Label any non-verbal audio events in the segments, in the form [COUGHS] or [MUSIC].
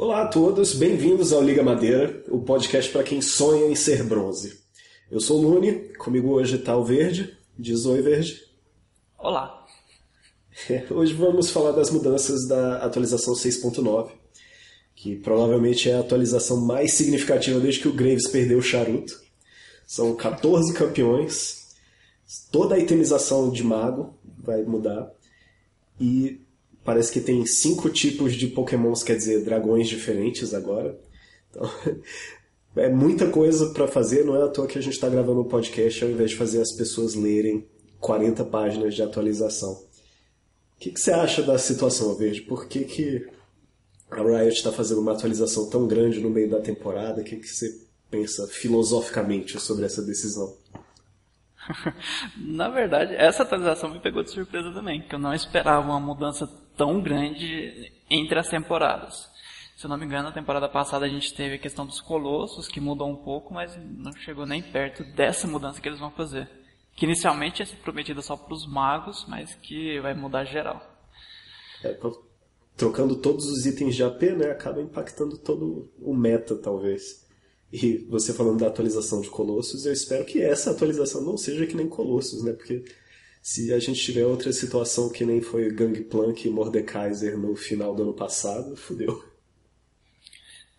Olá a todos, bem-vindos ao Liga Madeira, o podcast para quem sonha em ser bronze. Eu sou o Lune, comigo hoje está o Verde. Diz oi, Verde. Olá. Hoje vamos falar das mudanças da atualização 6.9, que provavelmente é a atualização mais significativa desde que o Graves perdeu o charuto. São 14 campeões, toda a itemização de mago vai mudar, e parece que tem cinco tipos de pokémons, quer dizer, dragões diferentes agora. Então, [LAUGHS] é muita coisa para fazer, não é à toa que a gente está gravando um podcast ao invés de fazer as pessoas lerem 40 páginas de atualização. O que, que você acha da situação, Verde? Por que, que a Riot está fazendo uma atualização tão grande no meio da temporada? O que, que você pensa filosoficamente sobre essa decisão? [LAUGHS] Na verdade, essa atualização me pegou de surpresa também, que eu não esperava uma mudança tão grande entre as temporadas. Se eu não me engano, na temporada passada a gente teve a questão dos colossos, que mudou um pouco, mas não chegou nem perto dessa mudança que eles vão fazer. Que inicialmente ia ser prometida só para os magos, mas que vai mudar geral. É, trocando todos os itens de AP, né, acaba impactando todo o meta, talvez. E você falando da atualização de Colossus, eu espero que essa atualização não seja que nem Colossus, né? Porque se a gente tiver outra situação que nem foi Gangplank e Mordekaiser no final do ano passado, fudeu.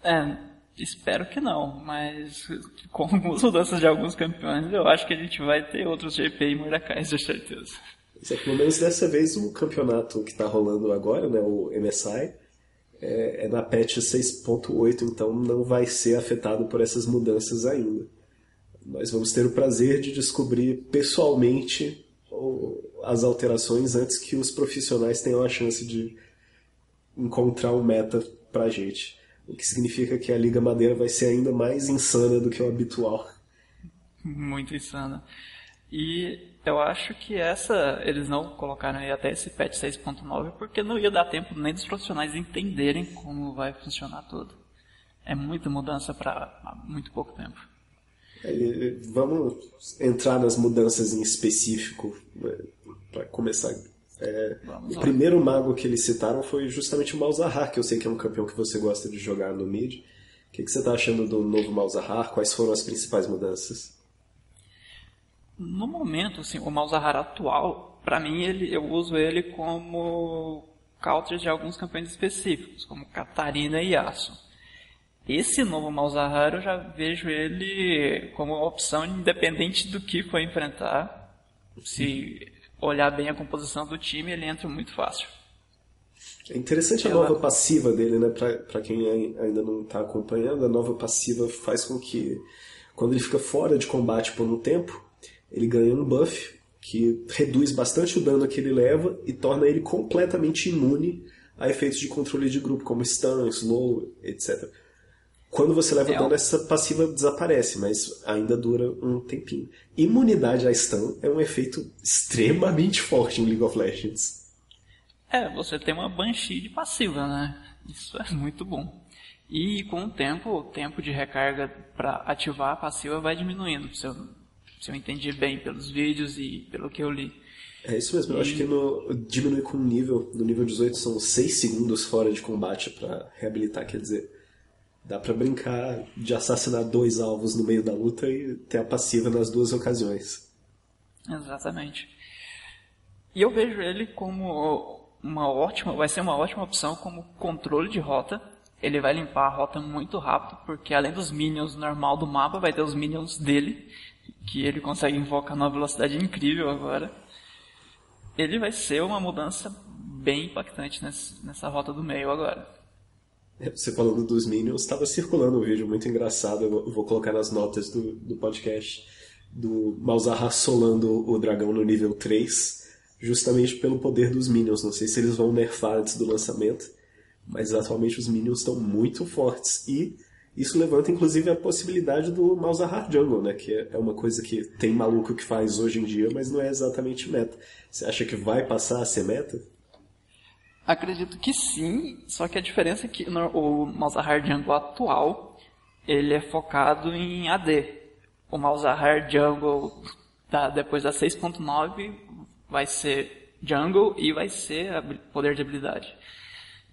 É, espero que não, mas com [LAUGHS] as mudanças de alguns campeões, eu acho que a gente vai ter outros GP e Mordekaiser, certeza. É, pelo menos dessa vez o campeonato que está rolando agora, né, o MSI, é, é na patch 6.8, então não vai ser afetado por essas mudanças ainda. Nós vamos ter o prazer de descobrir pessoalmente as alterações antes que os profissionais tenham a chance de encontrar um meta pra gente. O que significa que a Liga Madeira vai ser ainda mais insana do que o habitual. Muito insana. E eu acho que essa eles não colocaram aí até esse patch 6.9 porque não ia dar tempo nem dos profissionais entenderem como vai funcionar tudo. É muita mudança para muito pouco tempo. Vamos entrar nas mudanças em específico né, para começar. É, o primeiro mago que eles citaram foi justamente o Malzahar, que eu sei que é um campeão que você gosta de jogar no mid. O que, que você está achando do novo Malzahar? Quais foram as principais mudanças? No momento, assim, o Malzahar atual, para mim, ele, eu uso ele como counter de alguns campeões específicos, como Catarina e Yasuo. Esse novo Malzahar eu já vejo ele como uma opção independente do que for enfrentar. Se olhar bem a composição do time, ele entra muito fácil. É interessante a nova passiva dele, né? Pra, pra quem ainda não está acompanhando, a nova passiva faz com que, quando ele fica fora de combate por um tempo, ele ganha um buff que reduz bastante o dano que ele leva e torna ele completamente imune a efeitos de controle de grupo, como stun, slow, etc. Quando você leva é dano, essa passiva desaparece, mas ainda dura um tempinho. Imunidade a stun é um efeito extremamente forte em League of Legends. É, você tem uma Banshee de passiva, né? Isso é muito bom. E com o tempo, o tempo de recarga para ativar a passiva vai diminuindo. Você se eu entendi bem pelos vídeos e pelo que eu li. É isso mesmo, eu acho que no, diminui com o nível. No nível 18 são 6 segundos fora de combate para reabilitar, quer dizer. Dá para brincar de assassinar dois alvos no meio da luta e ter a passiva nas duas ocasiões. Exatamente. E eu vejo ele como uma ótima, vai ser uma ótima opção como controle de rota. Ele vai limpar a rota muito rápido, porque além dos minions normal do mapa, vai ter os minions dele que ele consegue invocar numa velocidade incrível agora, ele vai ser uma mudança bem impactante nessa, nessa rota do meio agora. É, você falando dos Minions, estava circulando um vídeo muito engraçado, eu vou colocar nas notas do, do podcast, do Malzahar solando o dragão no nível 3, justamente pelo poder dos Minions. Não sei se eles vão nerfar antes do lançamento, Mas atualmente os minions estão muito fortes e isso levanta inclusive a possibilidade do Malzahar Jungle, né? Que é uma coisa que tem maluco que faz hoje em dia, mas não é exatamente meta. Você acha que vai passar a ser meta? Acredito que sim, só que a diferença é que o Malzahar Jungle atual ele é focado em AD. O Malzahar Jungle da, depois da 6.9 vai ser Jungle e vai ser poder de habilidade.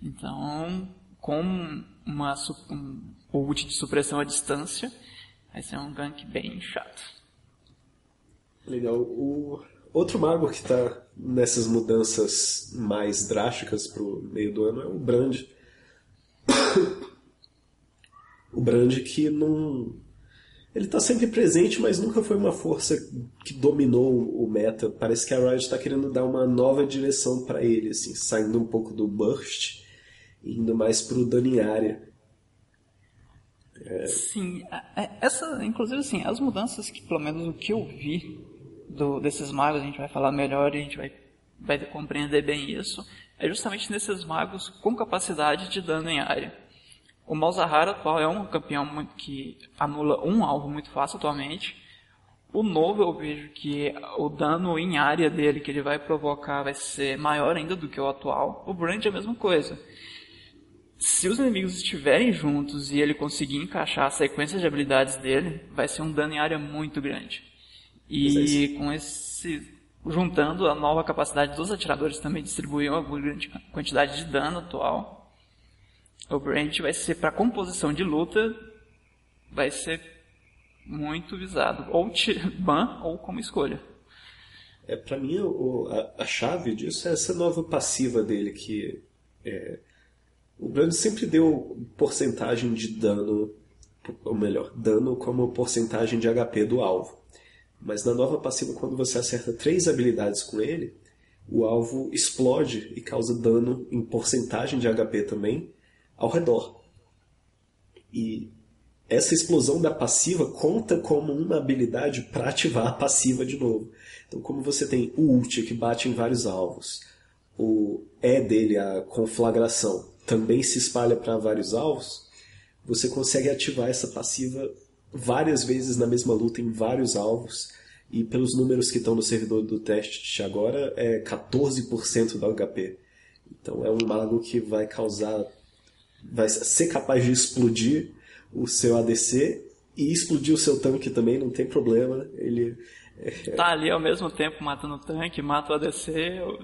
Então, com uma, um ult de supressão à distância, vai ser um gank bem chato. Legal. O outro mago que está nessas mudanças mais drásticas para o meio do ano é o Brand. [COUGHS] o Brand que não. Ele está sempre presente, mas nunca foi uma força que dominou o meta. Parece que a Riot está querendo dar uma nova direção para ele, assim, saindo um pouco do burst indo mais pro dano em área. É... Sim, essa, inclusive assim, as mudanças que pelo menos o que eu vi do, desses magos, a gente vai falar melhor e a gente vai, vai compreender bem isso, é justamente nesses magos com capacidade de dano em área. O Malzahar atual é um campeão que anula um alvo muito fácil atualmente. O novo eu vejo que o dano em área dele que ele vai provocar vai ser maior ainda do que o atual. O Brand é a mesma coisa se os inimigos estiverem juntos e ele conseguir encaixar a sequência de habilidades dele, vai ser um dano em área muito grande. E é com esse juntando a nova capacidade dos atiradores também distribuir uma grande quantidade de dano atual, o Brand vai ser para composição de luta vai ser muito visado, ou [LAUGHS] ban ou como escolha. É para mim o, a, a, chave disso é essa nova passiva dele que é, o Brand sempre deu porcentagem de dano, ou melhor, dano como porcentagem de HP do alvo. Mas na nova passiva, quando você acerta três habilidades com ele, o alvo explode e causa dano em porcentagem de HP também ao redor. E essa explosão da passiva conta como uma habilidade para ativar a passiva de novo. Então, como você tem o ult que bate em vários alvos, o E dele, a conflagração, também se espalha para vários alvos, você consegue ativar essa passiva várias vezes na mesma luta em vários alvos. E pelos números que estão no servidor do teste agora, é 14% do HP. Então é um mago que vai causar. vai ser capaz de explodir o seu ADC e explodir o seu tanque também, não tem problema. Ele. É, tá ali ao mesmo tempo matando o tanque, mata o ADC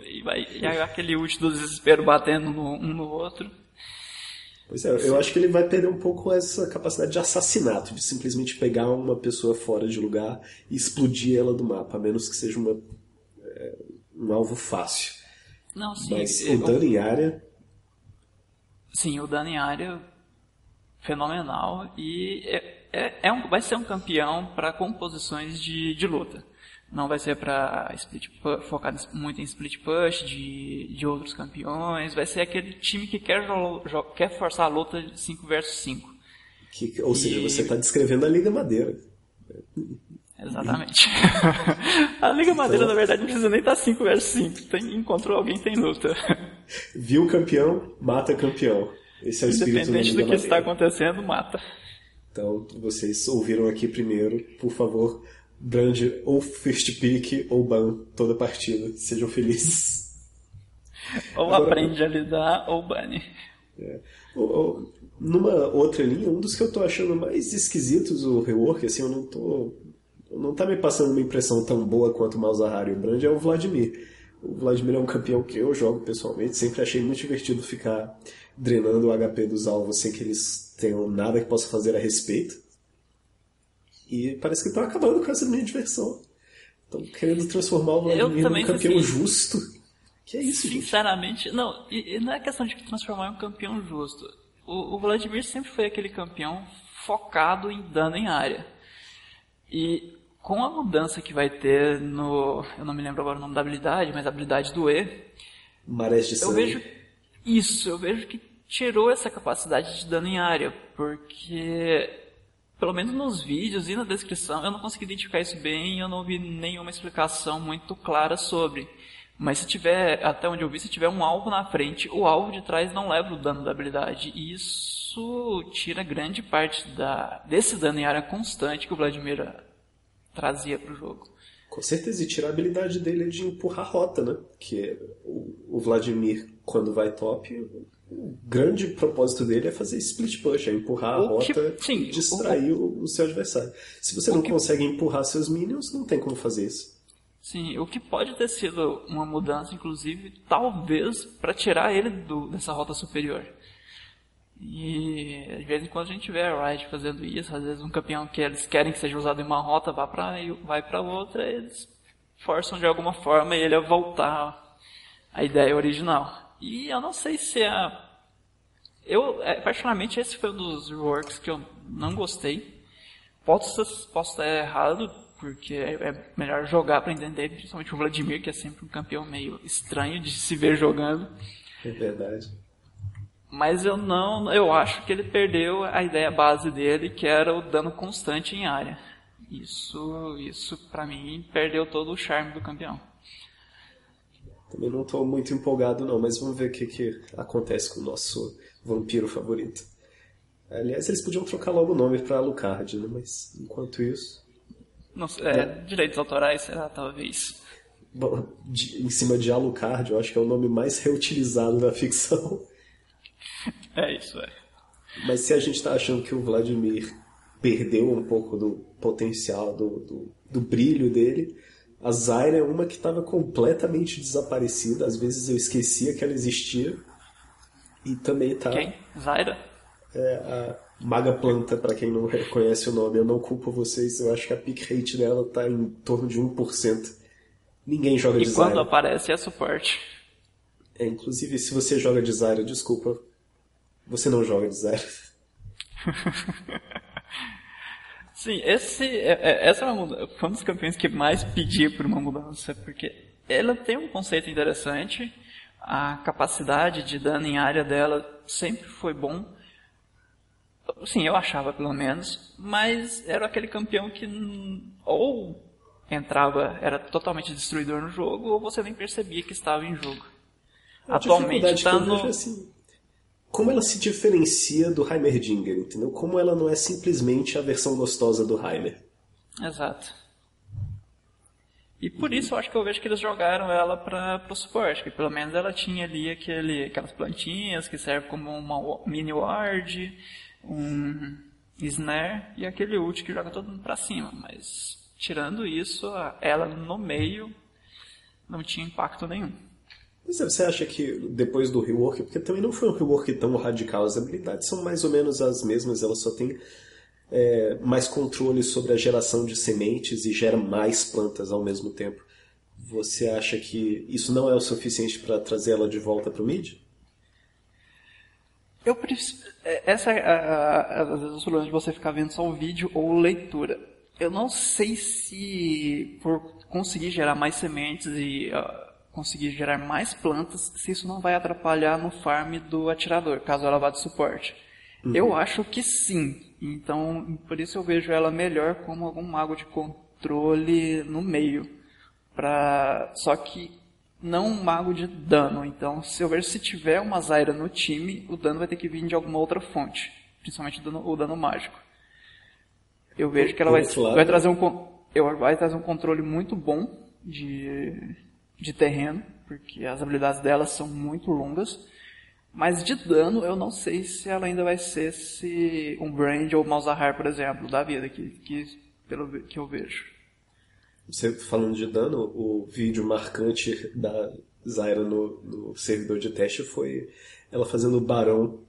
e vai e aquele ult do desespero batendo um no outro. Pois é, eu acho que ele vai perder um pouco essa capacidade de assassinato, de simplesmente pegar uma pessoa fora de lugar e explodir ela do mapa, a menos que seja uma, é, um alvo fácil. Não, sim. Mas o dano em área. Sim, o dano em área fenomenal e é, é, é um, vai ser um campeão para composições de, de luta. Não vai ser para split focado muito em split push de, de outros campeões. Vai ser aquele time que quer, quer forçar a luta de 5 versus 5. ou e... seja, você está descrevendo a Liga Madeira. Exatamente. [LAUGHS] a Liga então... Madeira, na verdade, não precisa nem estar 5 versus 5. Tem, encontrou alguém, tem luta. [LAUGHS] Viu campeão, mata campeão. Esse é o espírito da Liga do que Madeira. está acontecendo, mata. Então, vocês ouviram aqui primeiro, por favor, Brand ou first pick ou ban toda partida. Sejam felizes. [LAUGHS] Ou Agora, aprende a lidar ou bane. É. numa outra linha, um dos que eu tô achando mais esquisitos o rework, assim, eu não tô. Não tá me passando uma impressão tão boa quanto o Malzahar e o Brand, é o Vladimir. O Vladimir é um campeão que eu jogo pessoalmente, sempre achei muito divertido ficar drenando o HP dos alvos sem que eles tenham nada que possa fazer a respeito. E parece que estão acabando com essa minha diversão. Estão querendo transformar o Vladimir num campeão assim, justo. Que é isso, Sinceramente, gente? não, e, e, não é questão de transformar em um campeão justo. O, o Vladimir sempre foi aquele campeão focado em dano em área. E com a mudança que vai ter no. Eu não me lembro agora o nome da habilidade, mas a habilidade do E. Marés de sangue. Eu vejo. Isso, eu vejo que tirou essa capacidade de dano em área. Porque pelo menos nos vídeos e na descrição, eu não consegui identificar isso bem, eu não vi nenhuma explicação muito clara sobre. Mas se tiver, até onde eu vi, se tiver um alvo na frente, o alvo de trás não leva o dano da habilidade. E isso tira grande parte da, desse dano em área constante que o Vladimir trazia para o jogo. Com certeza, e tira a habilidade dele de empurrar a rota, né? Que o, o Vladimir, quando vai top, o grande propósito dele é fazer split push, é empurrar O a rota que- sim, e distrair o, o seu adversário. Se você não consegue empurrar seus minions, não tem como fazer isso. Sim, o que pode ter sido uma mudança, inclusive, talvez, para tirar ele do, dessa rota superior. E de vez em quando a gente vê a Riot fazendo isso, às vezes um campeão que eles querem que seja usado em uma rota vai para vai para outra, eles forçam de alguma forma ele a voltar à ideia original. E eu não sei se é eu, é, particularmente, esse foi um dos reworks que eu não gostei. Posso, posso estar errado, porque é, é melhor jogar para entender, principalmente o Vladimir, que é sempre um campeão meio estranho de se ver jogando. É verdade. Mas eu não, eu acho que ele perdeu a ideia base dele, que era o dano constante em área. Isso, isso para mim perdeu todo o charme do campeão. Também não estou muito empolgado não, mas vamos ver o que, que acontece com o nosso vampiro favorito. Aliás, eles podiam trocar logo o nome para Alucard, né? Mas enquanto isso, Não sei, é, direitos autorais, será talvez. bom, de- em cima de Alucard, eu acho que é o nome mais reutilizado da ficção. [LAUGHS] É isso, é. Mas se a gente está achando que o Vladimir perdeu um pouco do potencial, do, do, do brilho dele, a Zyra é uma que estava completamente desaparecida. Às vezes eu esquecia que ela existia. E também tá Quem? Zaira? é, a Maga Planta, para quem não reconhece o nome. Eu não culpo vocês, eu acho que a pick rate dela tá em torno de 1%. Ninguém joga de E quando Zyra. aparece é suporte. É, inclusive, se você joga de Zyra, desculpa, você não joga de Zyra. [LAUGHS] Sim, esse, é- é- essa é uma mudança, foi um dos campeões que mais pedia por uma mudança, porque ela tem um conceito interessante, a capacidade de dano em área dela sempre foi bom. Sim, eu achava pelo menos, mas era aquele campeão que ou entrava, era totalmente destruidor no jogo, ou você nem percebia que estava em jogo. A Atualmente está no. é assim, como ela se diferencia do Heimerdinger, entendeu? Como ela não é simplesmente a versão gostosa do Heimer. Exato. E por isso eu acho que eu vejo que eles jogaram ela para o suporte, que pelo menos ela tinha ali aquele, aquelas plantinhas que servem como uma mini ward, um snare e aquele ult que joga todo mundo para cima. Mas tirando isso, ela no meio não tinha impacto nenhum. É, você acha que depois do rework, porque também não foi um rework tão radical, as habilidades são mais ou menos as mesmas, ela só tem é, mais controle sobre a geração de sementes e gera mais plantas ao mesmo tempo. Você acha que isso não é o suficiente para trazer ela de volta para o mid? Eu preciso, essa é a- a- às vezes o problema de você ficar vendo só o vídeo ou leitura. Eu não sei se por conseguir gerar mais sementes e ah, conseguir gerar mais plantas, se isso não vai atrapalhar no farm do atirador, caso ela vá de suporte. Eu acho que sim. Então, por isso eu vejo ela melhor como algum mago de controle no meio. Pra... Só que não um mago de dano. Então, se eu vejo se tiver uma Zyra no time, o dano vai ter que vir de alguma outra fonte. Principalmente o dano, o dano mágico. Eu vejo que ela vai, vai trazer um eu vai trazer um controle muito bom de, de terreno, porque as habilidades dela são muito longas. Mas de dano, eu não sei se ela ainda vai ser se um Brand ou Malzahar, por exemplo, da vida, que, que, pelo que eu vejo. Você falando de dano, o vídeo marcante da Zyra no, no servidor de teste foi ela fazendo barão,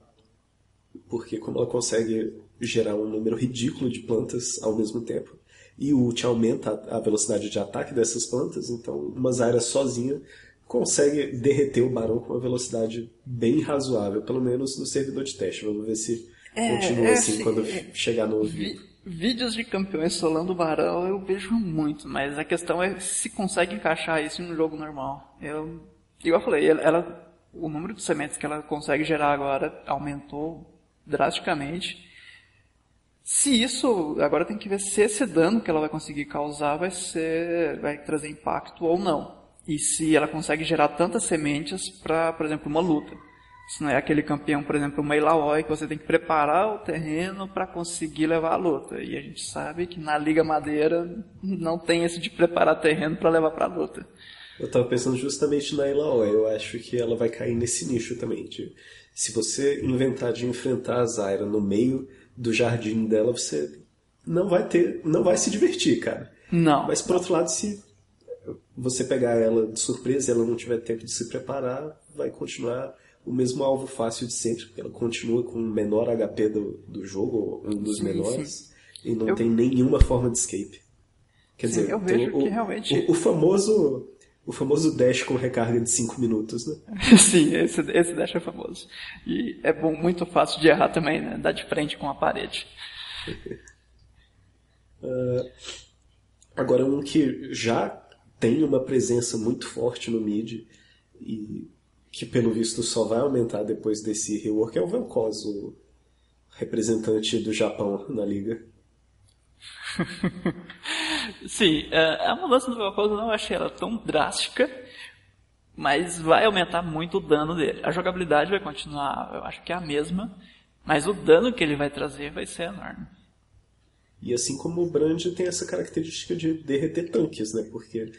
porque como ela consegue gerar um número ridículo de plantas ao mesmo tempo, e o ult aumenta a velocidade de ataque dessas plantas, então uma Zyra sozinha consegue derreter o barão com uma velocidade bem razoável, pelo menos no servidor de teste. Vamos ver se É, continua é assim assim, quando é- chegar no Vi- vídeos de campeões solando o barão eu vejo muito, mas a questão é se consegue encaixar isso em um jogo normal. Eu, igual eu falei, ela- o número de sementes que ela consegue gerar agora aumentou drasticamente. Se isso, agora tem que ver se esse dano que ela vai conseguir causar vai ser, vai trazer impacto ou não. e se ela consegue gerar tantas sementes para, por exemplo, uma luta. Se não é aquele campeão, por exemplo, uma Ilaoi, que você tem que preparar o terreno para conseguir levar a luta. E a gente sabe que na Liga Madeira não tem esse de preparar terreno para levar para a luta. Eu estava pensando justamente na Ilaoi. Eu acho que ela vai cair nesse nicho também. Se você inventar de enfrentar a Zaira no meio do jardim dela, você não vai ter, não vai se divertir, cara. Não. Mas por outro lado, se você pegar ela de surpresa e ela não tiver tempo de se preparar, vai continuar o mesmo alvo fácil de sempre, porque ela continua com o menor HP do, do jogo, um dos sim, menores, sim. e não eu... tem nenhuma forma de escape. Quer sim, dizer, eu vejo o, que realmente... o, o, famoso o famoso dash com recarga de 5 minutos, né? [LAUGHS] Sim, esse, esse dash é famoso. E é bom, muito fácil de errar também, né? Dar de frente com a parede. uh, [LAUGHS] agora, um que já tem uma presença muito forte no mid e que pelo visto só vai aumentar depois desse rework é o Vel'Koz, o representante do Japão na liga. [LAUGHS] Sim, é, a mudança do Vel'Koz eu não achei ela tão drástica, mas vai aumentar muito o dano dele. A jogabilidade vai continuar, eu acho que é a mesma, mas o dano que ele vai trazer vai ser enorme. E assim como o Brand tem essa característica de derreter tanques, né? Porque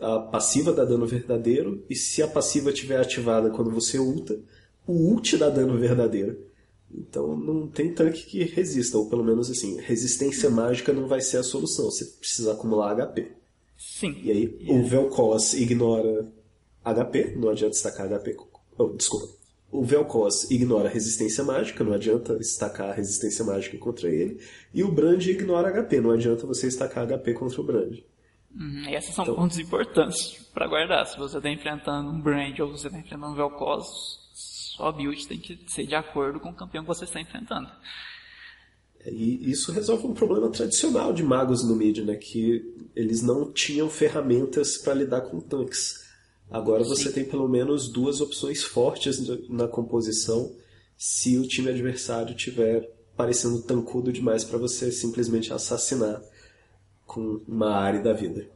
a passiva dá dano verdadeiro, e se a passiva estiver ativada quando você ulta, o ult dá dano verdadeiro. Então não tem tanque que resista, ou pelo menos assim, resistência mágica não vai ser a solução, você precisa acumular HP. Sim. E aí yeah. o Vel'Koz ignora HP, não adianta destacar HP. Oh, desculpa. O Vel'Koz ignora resistência mágica, não adianta estacar resistência mágica contra ele. E o Brand ignora HP, não adianta você estacar HP contra o Brand. Uhum, e esses são então, pontos importantes para guardar. Se você está enfrentando um Brand ou você está enfrentando um Vel'Koz, sua build tem que ser de acordo com o campeão que você está enfrentando. E isso resolve um problema tradicional de magos no mid, né? Que eles não tinham ferramentas para lidar com tanques. Agora você Sim. tem pelo menos duas opções fortes na composição se o time adversário tiver parecendo tancudo demais para você simplesmente assassinar com uma área da vida.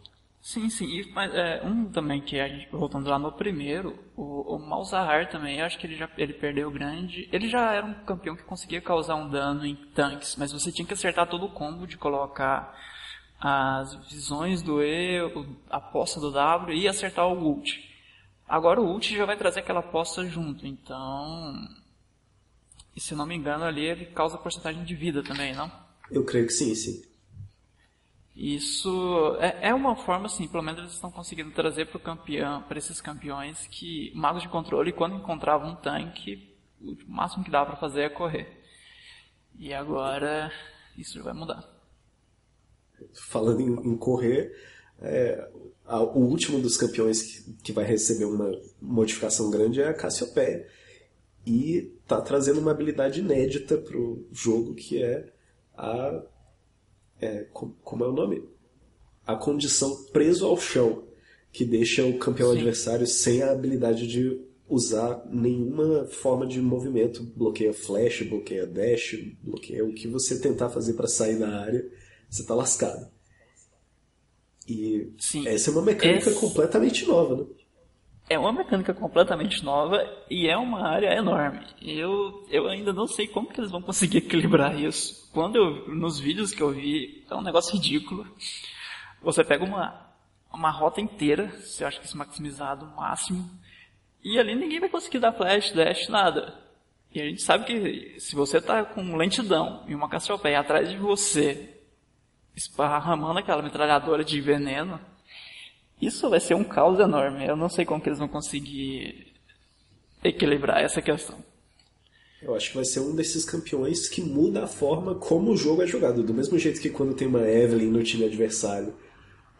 Sim, sim. E, mas, é, um também que a gente, voltando lá no primeiro, o, o Malzahar também, eu acho que ele já ele perdeu grande. Ele já era um campeão que conseguia causar um dano em tanques, mas você tinha que acertar todo o combo de colocar as visões do E, a poça do W e acertar o ult. Agora o ult já vai trazer aquela poça junto, então. E se não me engano ali ele causa porcentagem de vida também, não? Eu creio que sim, sim. Isso é, é, uma forma, assim, pelo menos eles estão conseguindo trazer para campeão, para esses campeões que magos de controle, quando encontravam um tanque, o máximo que dava para fazer é correr. E agora isso vai mudar. Falando em, em correr, é, a, o último dos campeões que, que, vai receber uma modificação grande é a Cassiopeia. E está trazendo uma habilidade inédita para o jogo que é a é, como é o nome? A condição preso ao chão, que deixa o campeão Sim. adversário sem a habilidade de usar nenhuma forma de movimento. Bloqueia flash, bloqueia dash, bloqueia o que você tentar fazer para sair da área, você tá lascado. E Sim. essa é uma mecânica completamente nova, né? É uma mecânica completamente nova e é uma área enorme. Eu, eu ainda não sei como que eles vão conseguir [LAUGHS] equilibrar isso. Quando eu, nos vídeos que eu vi, é um negócio ridículo. Você pega uma, uma rota inteira, você acha que isso maximizado o máximo, e ali ninguém vai conseguir dar flash, dash, nada. E a gente sabe que se você está com lentidão e uma Cassiopeia atrás de você, esparramando aquela metralhadora de veneno, isso vai ser um caos enorme. Eu não sei como que eles vão conseguir equilibrar essa questão. Eu acho que vai ser um desses campeões que muda a forma como o jogo é jogado. Do mesmo jeito que quando tem uma Evelyn no time adversário,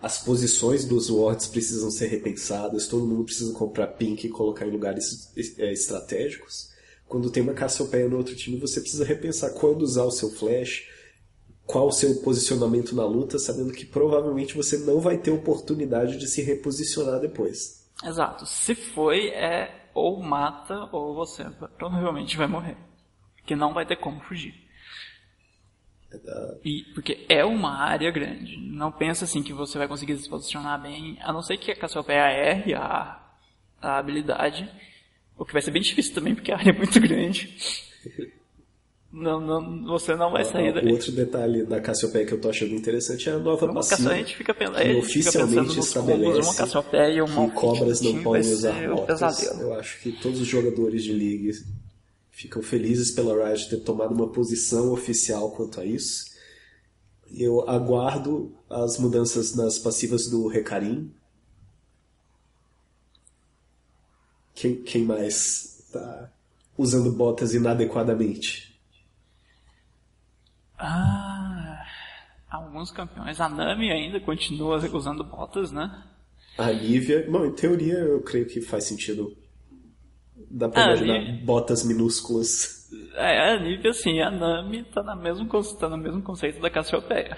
as posições dos wards precisam ser repensadas, todo mundo precisa comprar pink e colocar em lugares é, estratégicos. Quando tem uma Cassiopeia no outro time, você precisa repensar quando usar o seu flash, qual o seu posicionamento na luta, sabendo que provavelmente você não vai ter oportunidade de se reposicionar depois. Exato. Se foi, é ou mata ou você provavelmente vai morrer. Que não vai ter como fugir. E, porque é uma área grande. Não pensa assim que você vai conseguir se posicionar bem, a não ser que a Cassiopeia erre a, a habilidade, o que vai ser bem difícil também, porque a área é muito grande. [LAUGHS] Não, não, você não vai sair daí. Outro detalhe da Cassiopeia que eu tô achando interessante é a nova passiva. A gente fica, a gente oficialmente fica estabelece uma Cassiopeia, uma que cobras não podem usar rotas. Pesadelo. Eu acho que todos os jogadores de League ficam felizes pela Riot ter tomado uma posição oficial quanto a isso. Eu aguardo as mudanças nas passivas do Recarim. Quem, quem mais está usando botas inadequadamente? Ah, alguns campeões. A Nami ainda continua usando botas, né? A Lívia. Bom, em teoria eu creio que faz sentido. Dá pra Ah, imaginar Lívia- botas minúsculas. É, a Nívia, assim, a Nami tá, na mesmo, tá no mesmo conceito da Cassiopeia.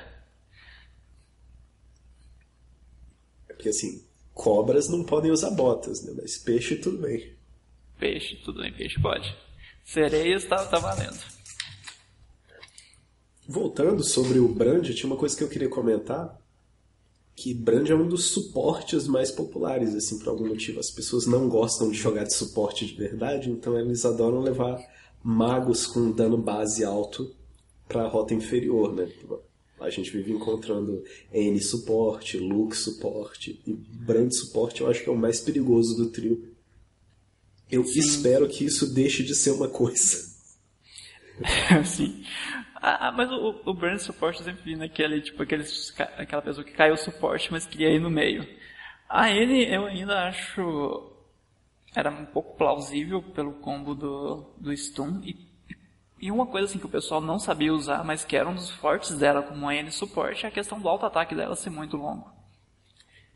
Porque assim, cobras não podem usar botas, né? Mas peixe tudo bem. Peixe, tudo bem, peixe pode. Sereias tá, tá valendo. Voltando sobre o Brand, tinha uma coisa que eu queria comentar. Que Brand é um dos suportes mais populares, assim, por algum motivo. As pessoas não gostam de jogar de suporte de verdade, então eles adoram levar magos com dano base alto pra rota inferior, né? A gente vive encontrando N suporte, Lux suporte e Brand suporte eu acho que é o mais perigoso do trio. Eu espero que isso deixe de ser uma coisa. [LAUGHS] Sim. Ah, mas o, o Brand Support sempre vi naquele, tipo, aqueles, ca- aquela pessoa que caiu o suporte, mas queria ir no meio. A ele eu ainda acho. Era um pouco plausível pelo combo do, do stun. E, e uma coisa assim que o pessoal não sabia usar, mas que era um dos fortes dela como N suporte, é a questão do auto-ataque dela ser muito longo.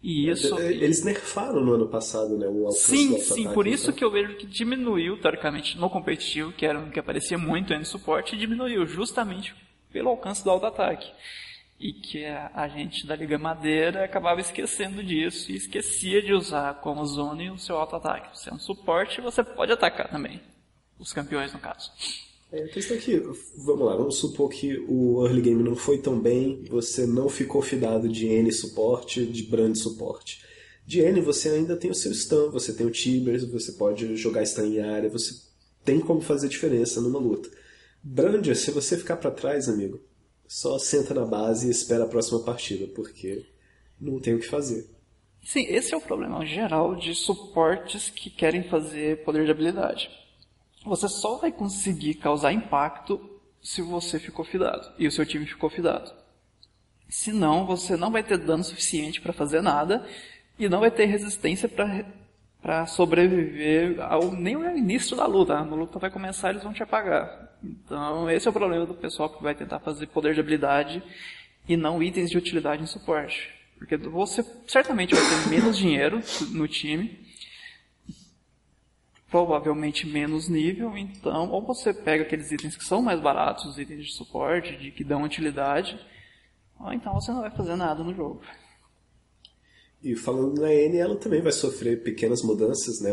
E isso. Eles nerfaram no ano passado, né? O Sim, sim, por isso então. que eu vejo que diminuiu, teoricamente, no competitivo, que era um que aparecia muito no suporte, diminuiu justamente pelo alcance do auto-ataque. E que a, a gente da Liga Madeira acabava esquecendo disso e esquecia de usar como zone o seu auto-ataque. Você é um suporte, você pode atacar também. Os campeões, no caso. É, a questão é que, vamos lá, vamos supor que o early game não foi tão bem, você não ficou fidado de N suporte, de Brand suporte. De N você ainda tem o seu stun, você tem o Tibers, você pode jogar stun em área, você tem como fazer diferença numa luta. Brand, se você ficar pra trás, amigo, só senta na base e espera a próxima partida, porque não tem o que fazer. Sim, esse é o problema geral de suportes que querem fazer poder de habilidade. Você só vai conseguir causar impacto se você ficou fidado e o seu time ficou fidado. Senão, você não vai ter dano suficiente para fazer nada e não vai ter resistência para sobreviver ao, nem ao início da luta. A luta vai começar eles vão te apagar. Então, esse é o problema do pessoal que vai tentar fazer poder de habilidade e não itens de utilidade em suporte. Porque você certamente vai ter menos dinheiro no time, provavelmente menos nível, então ou você pega aqueles itens que são mais baratos, os itens de suporte, de que dão utilidade, ou então você não vai fazer nada no jogo. E falando na N, ela também vai sofrer pequenas mudanças, né?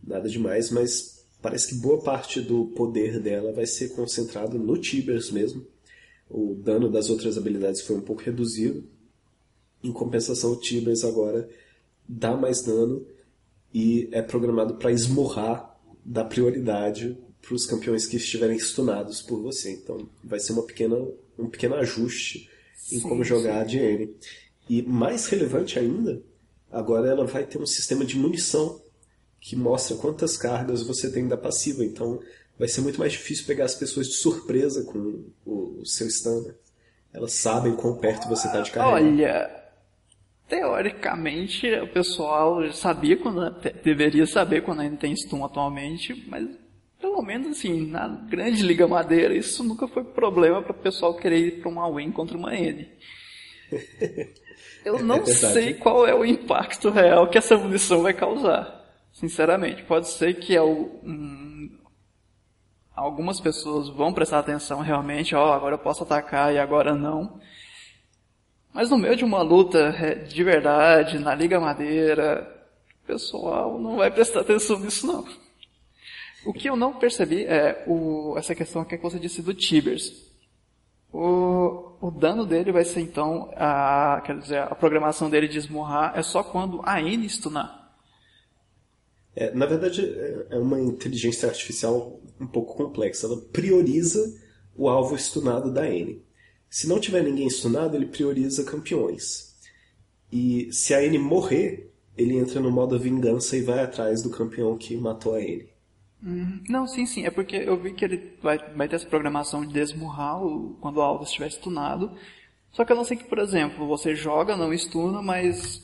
Nada demais, mas parece que boa parte do poder dela vai ser concentrado no Tibers mesmo. O dano das outras habilidades foi um pouco reduzido. Em compensação, o Tibers agora dá mais dano e é programado para esmurrar, dar prioridade para os campeões que estiverem stunados por você. Então vai ser uma pequena, um pequeno ajuste em Sim, como jogar de N. E mais relevante ainda, agora ela vai ter um sistema de munição que mostra quantas cargas você tem da passiva. Então vai ser muito mais difícil pegar as pessoas de surpresa com o, o seu stun. né? Elas sabem quão perto você está de carregar. Olha, teoricamente o pessoal sabia quando deveria saber quando ainda tem stun atualmente, mas pelo menos assim, na grande liga madeira, isso nunca foi problema para o pessoal querer ir para uma win contra uma N. Eu [LAUGHS] não verdade. sei qual é o impacto real que essa munição vai causar. Sinceramente, pode ser que al- hum, algumas pessoas vão prestar atenção realmente, ó, agora eu posso atacar e agora não. Mas no meio de uma luta é, de verdade, na Liga Madeira, o pessoal não vai prestar atenção nisso não. O que eu não percebi é o, essa questão que você disse do Tibers. O, o dano dele vai ser então, a, quer dizer, a programação dele de esmurrar é só quando a N stunar. É, na verdade, é, é uma inteligência artificial um pouco complexa. Ela prioriza o alvo stunado da N. Se não tiver ninguém stunado, ele prioriza campeões. E se a N morrer, ele entra no modo vingança e vai atrás do campeão que matou a N. Uhum. Não, sim, sim. É porque eu vi que ele vai, vai ter essa programação de desmurrar o, quando o alvo estiver stunado. Só que eu não sei que, por exemplo, você joga, não stuna, mas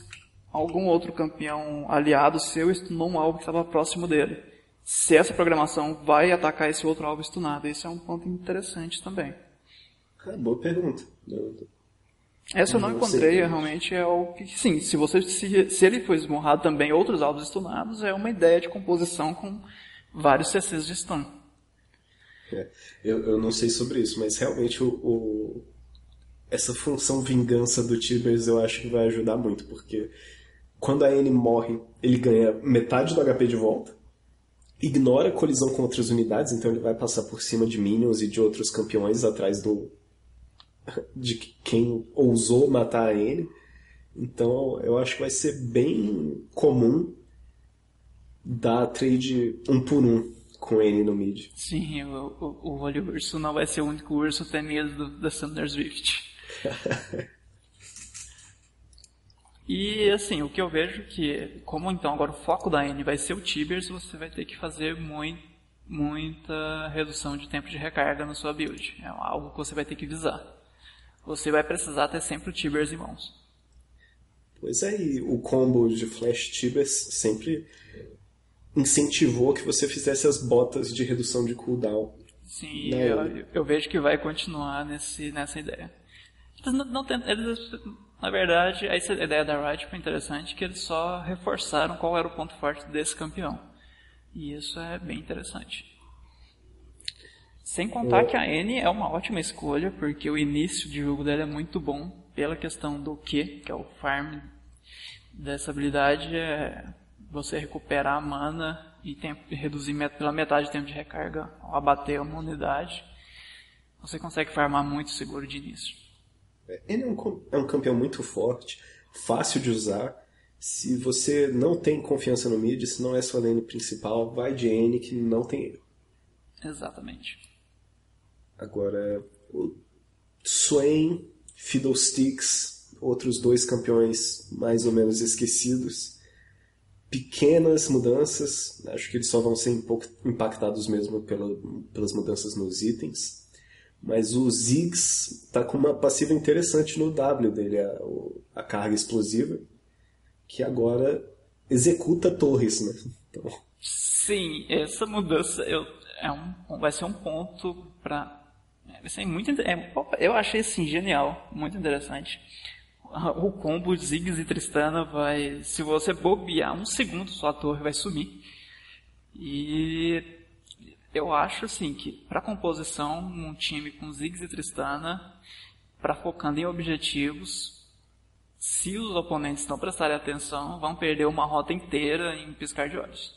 algum outro campeão aliado seu stunou um alvo que estava próximo dele. Se essa programação vai atacar esse outro alvo stunado, isso é um ponto interessante também. Ah, boa pergunta. Essa eu não, não encontrei, realmente é o que, sim, se você se, se ele for esmurrado também outros alvos stunados, é uma ideia de composição com vários CCs de stun. É, eu, eu não sei sobre isso, mas realmente o, o, essa função vingança do Tibers eu acho que vai ajudar muito, porque quando a N morre, ele ganha metade do HP de volta, ignora a colisão com outras unidades, então ele vai passar por cima de minions e de outros campeões atrás do de quem ousou matar a N. Então eu acho que vai ser bem comum dar trade um por um com ele no mid. Sim, o, o, o olho urso não vai ser o único urso temido da Thunder Swift. [LAUGHS] e assim, o que eu vejo que, como então agora o foco da N vai ser o Tibers, você vai ter que fazer muito, muita redução de tempo de recarga na sua build. É algo que você vai ter que visar. Você vai precisar ter sempre o Tibers em mãos. Pois é, e o combo de Flash Tibers sempre incentivou que você fizesse as botas de redução de cooldown. Sim, eu, eu, vejo que vai continuar nesse, nessa ideia. Eles não, não tem, eles, na verdade, essa ideia da Riot foi interessante, que eles só reforçaram qual era o ponto forte desse campeão. E isso é bem interessante. Sem contar que a N é uma ótima escolha, porque o início de jogo dela é muito bom, pela questão do Q, que é o farm dessa habilidade, é você recuperar a mana e tempo, reduzir met pela metade o tempo de recarga ao abater uma unidade. Você consegue farmar muito seguro de início. Ele é um, é um campeão muito forte, fácil de usar. Se você não tem confiança no mid, se não é sua lane principal, vai de N que não tem erro. Exatamente. Agora, o Swain, Fiddlesticks, outros dois campeões mais ou menos esquecidos pequenas mudanças, acho que eles só vão ser impactados mesmo pela, pelas mudanças nos itens. Mas o Ziggs está com uma passiva interessante no W dele, a, a, carga explosiva, que agora executa torres, né? [LAUGHS] Então... Sim, essa mudança eu, é um, vai ser um ponto para vai ser muito é, eu achei assim genial, muito interessante o combo Ziggs e Tristana vai. Se você bobear um segundo, sua torre vai sumir. E eu acho assim que para composição, um time com Ziggs e Tristana, para focando em objetivos, se os oponentes não prestarem atenção, vão perder uma rota inteira em piscar de olhos.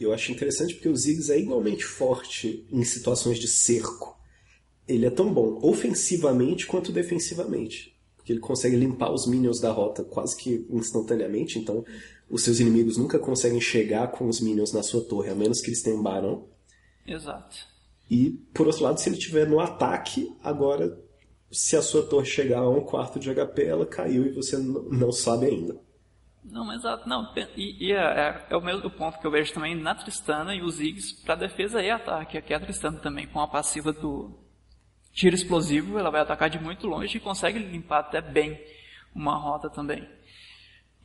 Eu acho interessante porque o Ziggs é igualmente forte em situações de cerco. Ele é tão bom ofensivamente quanto defensivamente que ele consegue limpar os minions da rota quase que instantaneamente, então os seus inimigos nunca conseguem chegar com os minions na sua torre, a menos que eles tenham um barão. Exato. E, por outro lado, se ele estiver no ataque, agora, se a sua torre chegar a um quarto de HP, ela caiu e você não sabe ainda. Não, exato. Não, e, e é, é, é, o mesmo ponto que eu vejo também na Tristana e os Ziggs para defesa e ataque. Aqui é a Tristana também, com a passiva do, tiro explosivo, ela vai atacar de muito longe e consegue limpar até bem uma rota também.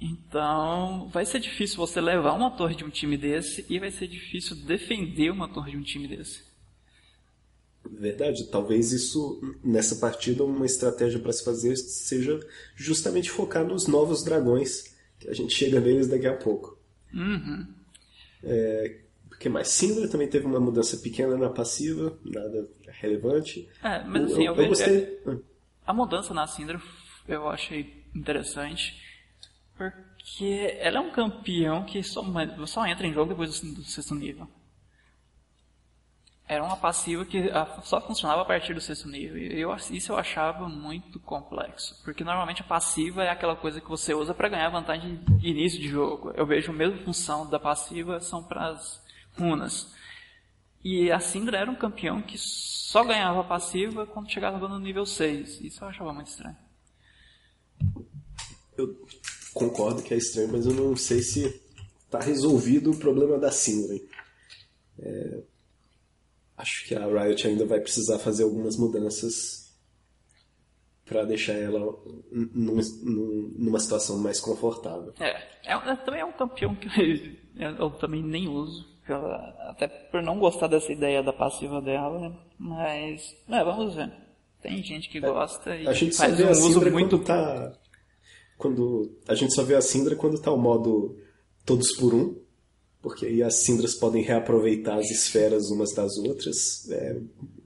Então, vai ser difícil você levar uma torre de um time desse e vai ser difícil defender uma torre de um time desse. Verdade, talvez isso nessa partida uma estratégia para se fazer seja justamente focar nos novos dragões, que a gente chega neles daqui a pouco. Uhum. É, que mais? Syndra também teve uma mudança pequena na passiva, nada relevante. É, mas assim, eu, eu, eu gostei. A mudança na Syndra eu achei interessante, porque ela é um campeão que só, só entra em jogo depois do, do sexto nível. era uma passiva que só funcionava a partir do sexto nível. E eu, isso eu achava muito complexo. Porque normalmente a passiva é aquela coisa que você usa para ganhar vantagem de início de jogo. Eu vejo a mesma função da passiva são para as runas. E a Syndra era um campeão que só ganhava passiva quando chegava no nível 6. Isso eu achava muito estranho. Eu concordo que é estranho, mas eu não sei se está resolvido o problema da Syndra. É, acho que a Riot ainda vai precisar fazer algumas mudanças para deixar ela numa, numa, situação mais confortável. É, é, também é um campeão que [LAUGHS] eu, eu também nem uso, até por não gostar dessa ideia da passiva dela, mas é, vamos ver. Tem gente que é, gosta e a gente faz só vê um a uso muito quando tá quando a gente só vê a Syndra quando tá o modo todos por um porque aí as cindras podem reaproveitar as esferas umas das outras. É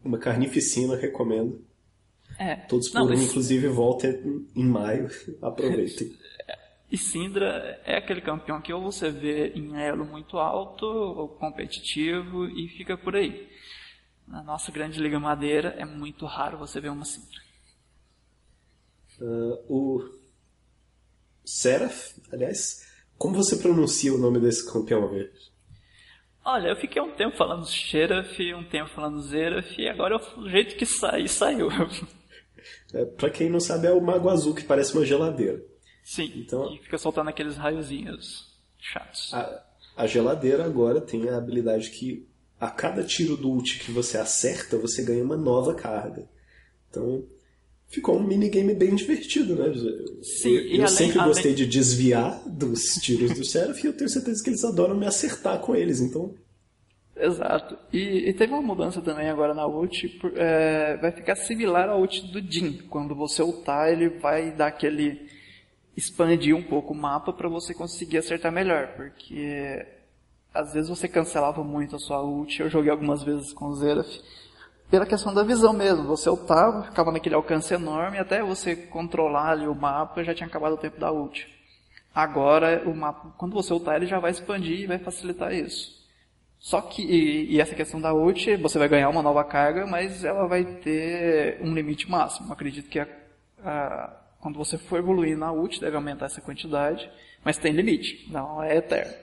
uma carnificina, recomendo. É. Todos por Não, um, inclusive, volta em maio. [LAUGHS] Aproveitem. E Sindra é aquele campeão que ou você vê em elo muito alto, ou competitivo, e fica por aí. Na nossa grande Liga Madeira é muito raro você ver uma Sindra. Uh, o Seraph, aliás, como você pronuncia o nome desse campeão verde? Olha, eu fiquei um tempo falando Xeraf, um tempo falando Zeraf, e agora o jeito que sai, [LAUGHS] saiu. É, pra quem não sabe, é o Mago Azul, que parece uma geladeira. Sim, então, e fica soltando aqueles raiozinhos chatos. A, a geladeira agora tem a habilidade que a cada tiro do ult que você acerta, você ganha uma nova carga. Então, ficou um minigame bem divertido, né? Sim, eu, eu além, sempre além... gostei de desviar dos tiros do Seraph e eu tenho certeza que eles adoram me acertar com eles, então. Exato. E, e teve uma mudança também agora na ult, é, vai ficar similar à ult do Jin. Quando você ultar, ele vai dar aquele expandir um pouco o mapa para você conseguir acertar melhor, porque às vezes você cancelava muito a sua ult. Eu joguei algumas vezes com o Zeraf pela questão da visão mesmo. Você ultava, ficava naquele alcance enorme, até você controlar ali o mapa, já tinha acabado o tempo da ult. Agora, o mapa, quando você ultar, ele já vai expandir e vai facilitar isso. Só que, e, e, essa questão da ult, você vai ganhar uma nova carga, mas ela vai ter um limite máximo. Acredito que a, a, quando você for evoluir na ult, deve aumentar essa quantidade, mas tem limite, não é eterno.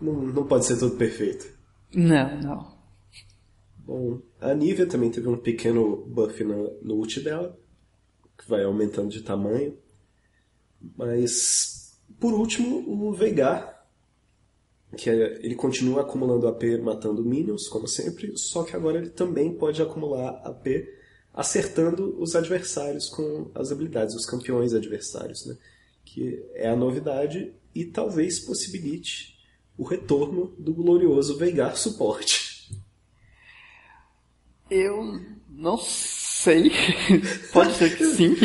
Não, não pode ser tudo perfeito. Não, não. Bom, a Nivea também teve um pequeno buff no, no ult dela, que vai aumentando de tamanho. Mas, por último, o Veigar, que é, ele continua acumulando AP matando minions, como sempre, só que agora ele também pode acumular AP acertando os adversários com as habilidades, os campeões adversários, né? que é a novidade e talvez possibilite o retorno do glorioso Veigar suporte. Eu não sei. [LAUGHS] Pode ser que sim.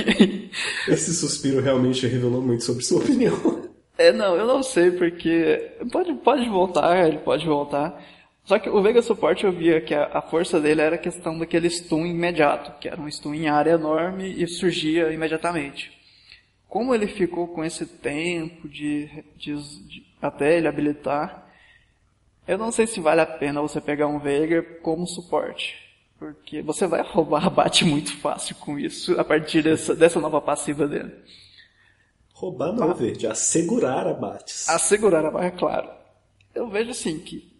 [LAUGHS] Esse suspiro realmente revelou muito sobre sua opinião. É, não, eu não sei, porque. Pode, pode voltar, ele pode voltar. Só que o Vega Suporte eu via que a, a, força dele era a questão daquele stun imediato, que era um stun em área enorme e surgia imediatamente. Como ele ficou com esse tempo de, de, de até ele habilitar. Eu não sei se vale a pena você pegar um Veigar como suporte. Porque você vai [LAUGHS] roubar abate muito fácil com isso, a partir dessa, dessa nova passiva dele. Roubar não, ah. Verde, assegurar abates. Assegurar abates, é claro. Eu vejo assim que,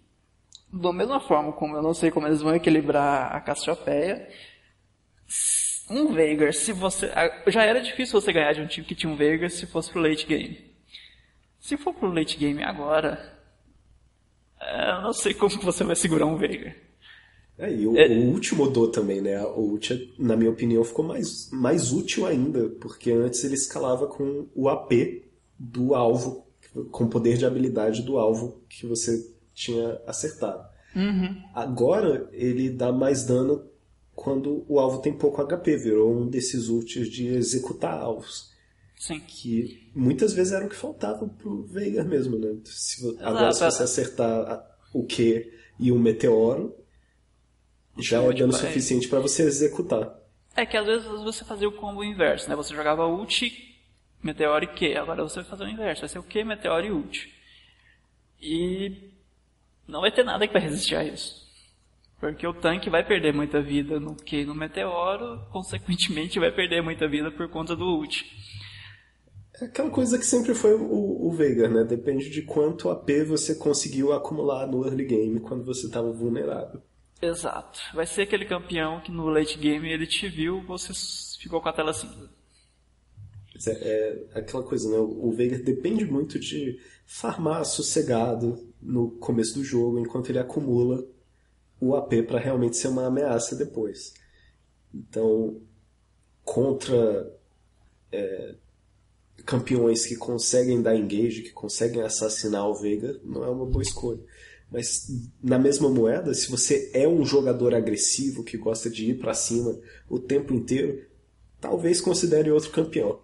da mesma forma como eu não sei como eles vão equilibrar a Cassiopeia, um Veigar, se você. Já era difícil você ganhar de um time que tinha um Veigar se fosse pro late game. Se for pro late game agora, é, eu não sei como você vai segurar um Veigar. É, e o, é... o último do também, né? O ult, na minha opinião, ficou mais, mais útil ainda, porque antes ele escalava com o AP do alvo, com o poder de habilidade do alvo que você tinha acertado. Uhum. Agora ele dá mais dano quando o alvo tem pouco HP, virou um desses ults de executar alvos. Sim. Que muitas vezes era o que faltava pro Veigar mesmo, né? Se, agora, se você acertar o Q e o meteoro, já é dano suficiente para você executar. É que às vezes você fazia o combo inverso, né? Você jogava ult, meteoro e Q. Agora você vai fazer o inverso, vai ser o Q, meteoro e ult. E não vai ter nada que vai resistir a isso. Porque o tanque vai perder muita vida no que no meteoro, consequentemente vai perder muita vida por conta do ult. É aquela coisa que sempre foi o, o Veigar, né? Depende de quanto AP você conseguiu acumular no early game quando você estava vulnerável. Exato. Vai ser aquele campeão que no late game ele te viu, você ficou com a tela cinza. É, é aquela coisa, né? O Veigar depende muito de farmar sossegado no começo do jogo, enquanto ele acumula o AP para realmente ser uma ameaça depois. Então, contra é, campeões que conseguem dar engage, que conseguem assassinar o Veiga, não é uma boa escolha. Mas na mesma moeda, se você é um jogador agressivo que gosta de ir para cima o tempo inteiro, talvez considere outro campeão.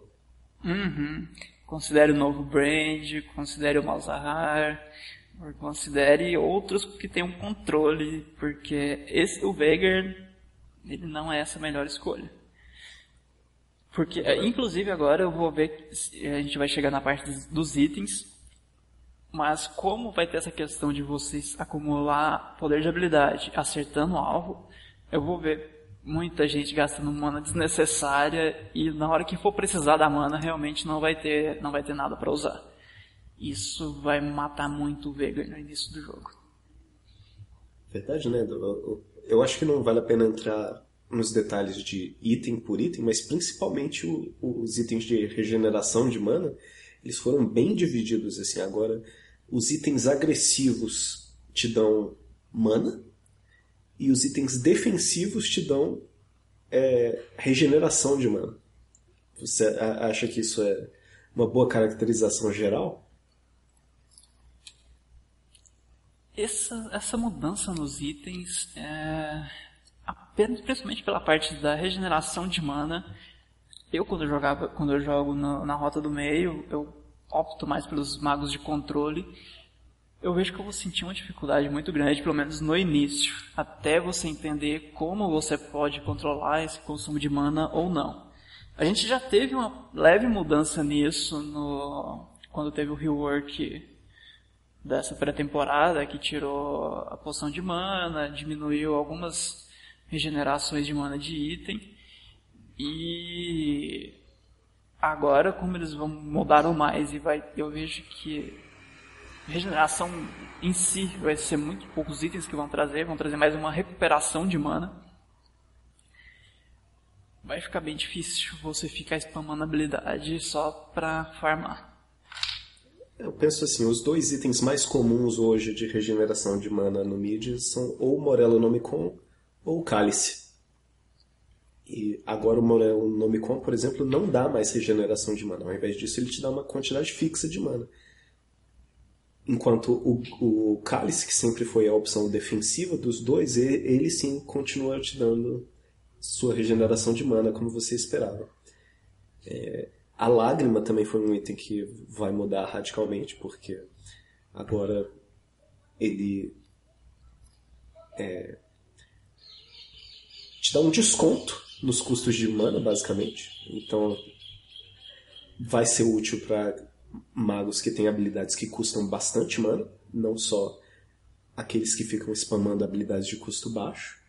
Uhum. Considere o novo Brand, considere o Malzahar, considere outros que tem um controle, porque esse o Veigar ele não é essa melhor escolha. Porque, é, inclusive agora eu vou ver, a gente vai chegar na parte dos, dos itens, mas como vai ter essa questão de vocês acumular poder de habilidade acertando o alvo, eu vou ver muita gente gastando mana desnecessária e na hora que for precisar da mana realmente não vai ter, não vai ter nada para usar. Isso vai matar muito o Veigar no início do jogo. Verdade, né? Eu, eu acho que não vale a pena entrar nos detalhes de item por item, mas principalmente o, os itens de regeneração de mana, eles foram bem divididos assim. Agora, os itens agressivos te dão mana e os itens defensivos te dão é, regeneração de mana. Você acha que isso é uma boa caracterização geral? Essa, essa mudança nos itens é apenas principalmente pela parte da regeneração de mana. Eu quando eu jogava, quando eu jogo na, na rota do meio, eu opto mais pelos magos de controle. Eu vejo que eu vou sentir uma dificuldade muito grande, pelo menos no início, até você entender como você pode controlar esse consumo de mana ou não. A gente já teve uma leve mudança nisso no, quando teve o rework dessa pré-temporada, que tirou a poção de mana, diminuiu algumas regenerações de mana de item. E agora, como eles vão mudaram mais e vai, eu vejo que regeneração em si vai ser muito poucos itens que vão trazer, vão trazer mais uma recuperação de mana. Vai ficar bem difícil você ficar spamando habilidade só pra farmar. Eu penso assim, os dois itens mais comuns hoje de regeneração de mana no mid são ou Morello Nomicon ou cálice. E agora o Morel Nomicon, por exemplo, não dá mais regeneração de mana. Ao invés disso, ele te dá uma quantidade fixa de mana. Enquanto o, o cálice, que sempre foi a opção defensiva dos dois, ele, ele sim continua te dando sua regeneração de mana como você esperava. É, a lágrima também foi um item que vai mudar radicalmente, porque agora ele é, te dá um desconto nos custos de mana, basicamente. Então, vai ser útil para magos que têm habilidades que custam bastante mana, não só aqueles que ficam spamando habilidades de custo baixo.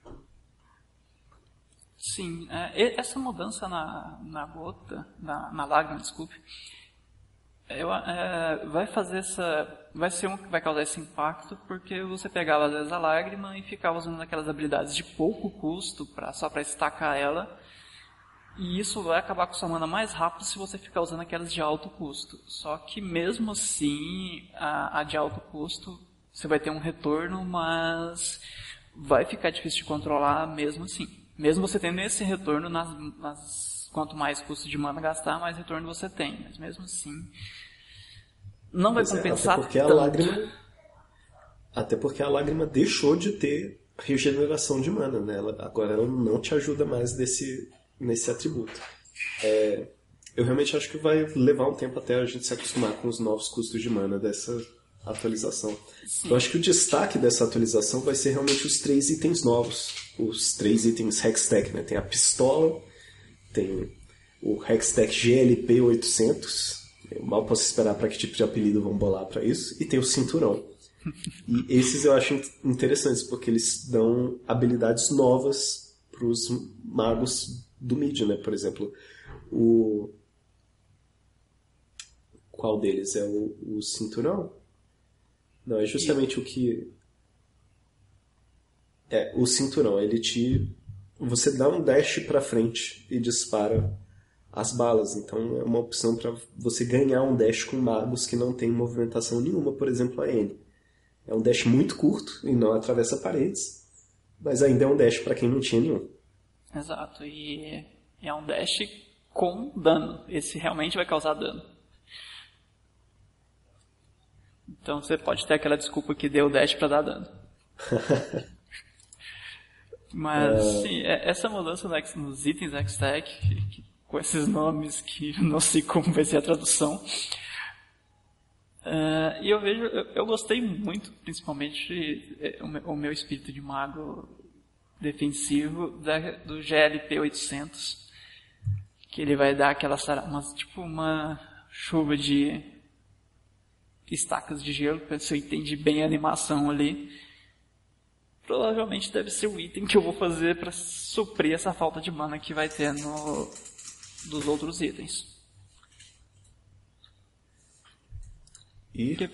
Sim, é, essa mudança na, na gota, na, na lágrima, desculpe, eu, é, vai fazer essa. Vai ser um que vai causar esse impacto, porque você pegava às vezes a lágrima e ficava usando aquelas habilidades de pouco custo pra, só para estacar ela. E isso vai acabar com sua mana mais rápido se você ficar usando aquelas de alto custo. Só que mesmo assim, a, a de alto custo, você vai ter um retorno, mas vai ficar difícil de controlar mesmo assim. Mesmo você tendo esse retorno nas, nas quanto mais custo de mana gastar, mais retorno você tem. Mas mesmo assim, não vai pois compensar é, até porque tanto. A lágrima, até porque a lágrima deixou de ter regeneração de mana, né? Ela, agora ela não te ajuda mais desse, nesse atributo. É, eu realmente acho que vai levar um tempo até a gente se acostumar com os novos custos de mana dessa atualização. Sim. Eu acho que o destaque dessa atualização vai ser realmente os três itens novos. Os três itens Hextech, né? Tem a pistola, tem o Hextech GLP 800, eu mal posso esperar para que tipo de apelido vão bolar para isso. E tem o cinturão. E [LAUGHS] esses eu acho interessantes, porque eles dão habilidades novas para os magos do mid, né? Por exemplo, o. Qual deles? É o, o cinturão? Não, é justamente o que. É, o cinturão. Ele te. Você dá um dash para frente e dispara as balas. Então é uma opção para você ganhar um dash com magos que não tem movimentação nenhuma, por exemplo, a N. É um dash muito curto e não atravessa paredes, mas ainda é um dash para quem não tinha nenhum. Exato, e é um dash com dano. Esse realmente vai causar dano. Então você pode ter aquela desculpa que deu dash para dar dano. [LAUGHS] Mas, é... sim, é, essa mudança nos itens X-Tech, com esses nomes que não sei como vai ser a tradução. Uh, e eu vejo, eu, eu, gostei muito, principalmente é, o meu, o meu espírito de mago defensivo da, do GLP 800, que ele vai dar aquela uma, tipo uma chuva de estacas de gelo, se eu entendi bem a animação ali. Provavelmente deve ser o item que eu vou fazer para suprir essa falta de mana que vai ter no dos outros itens. E, que,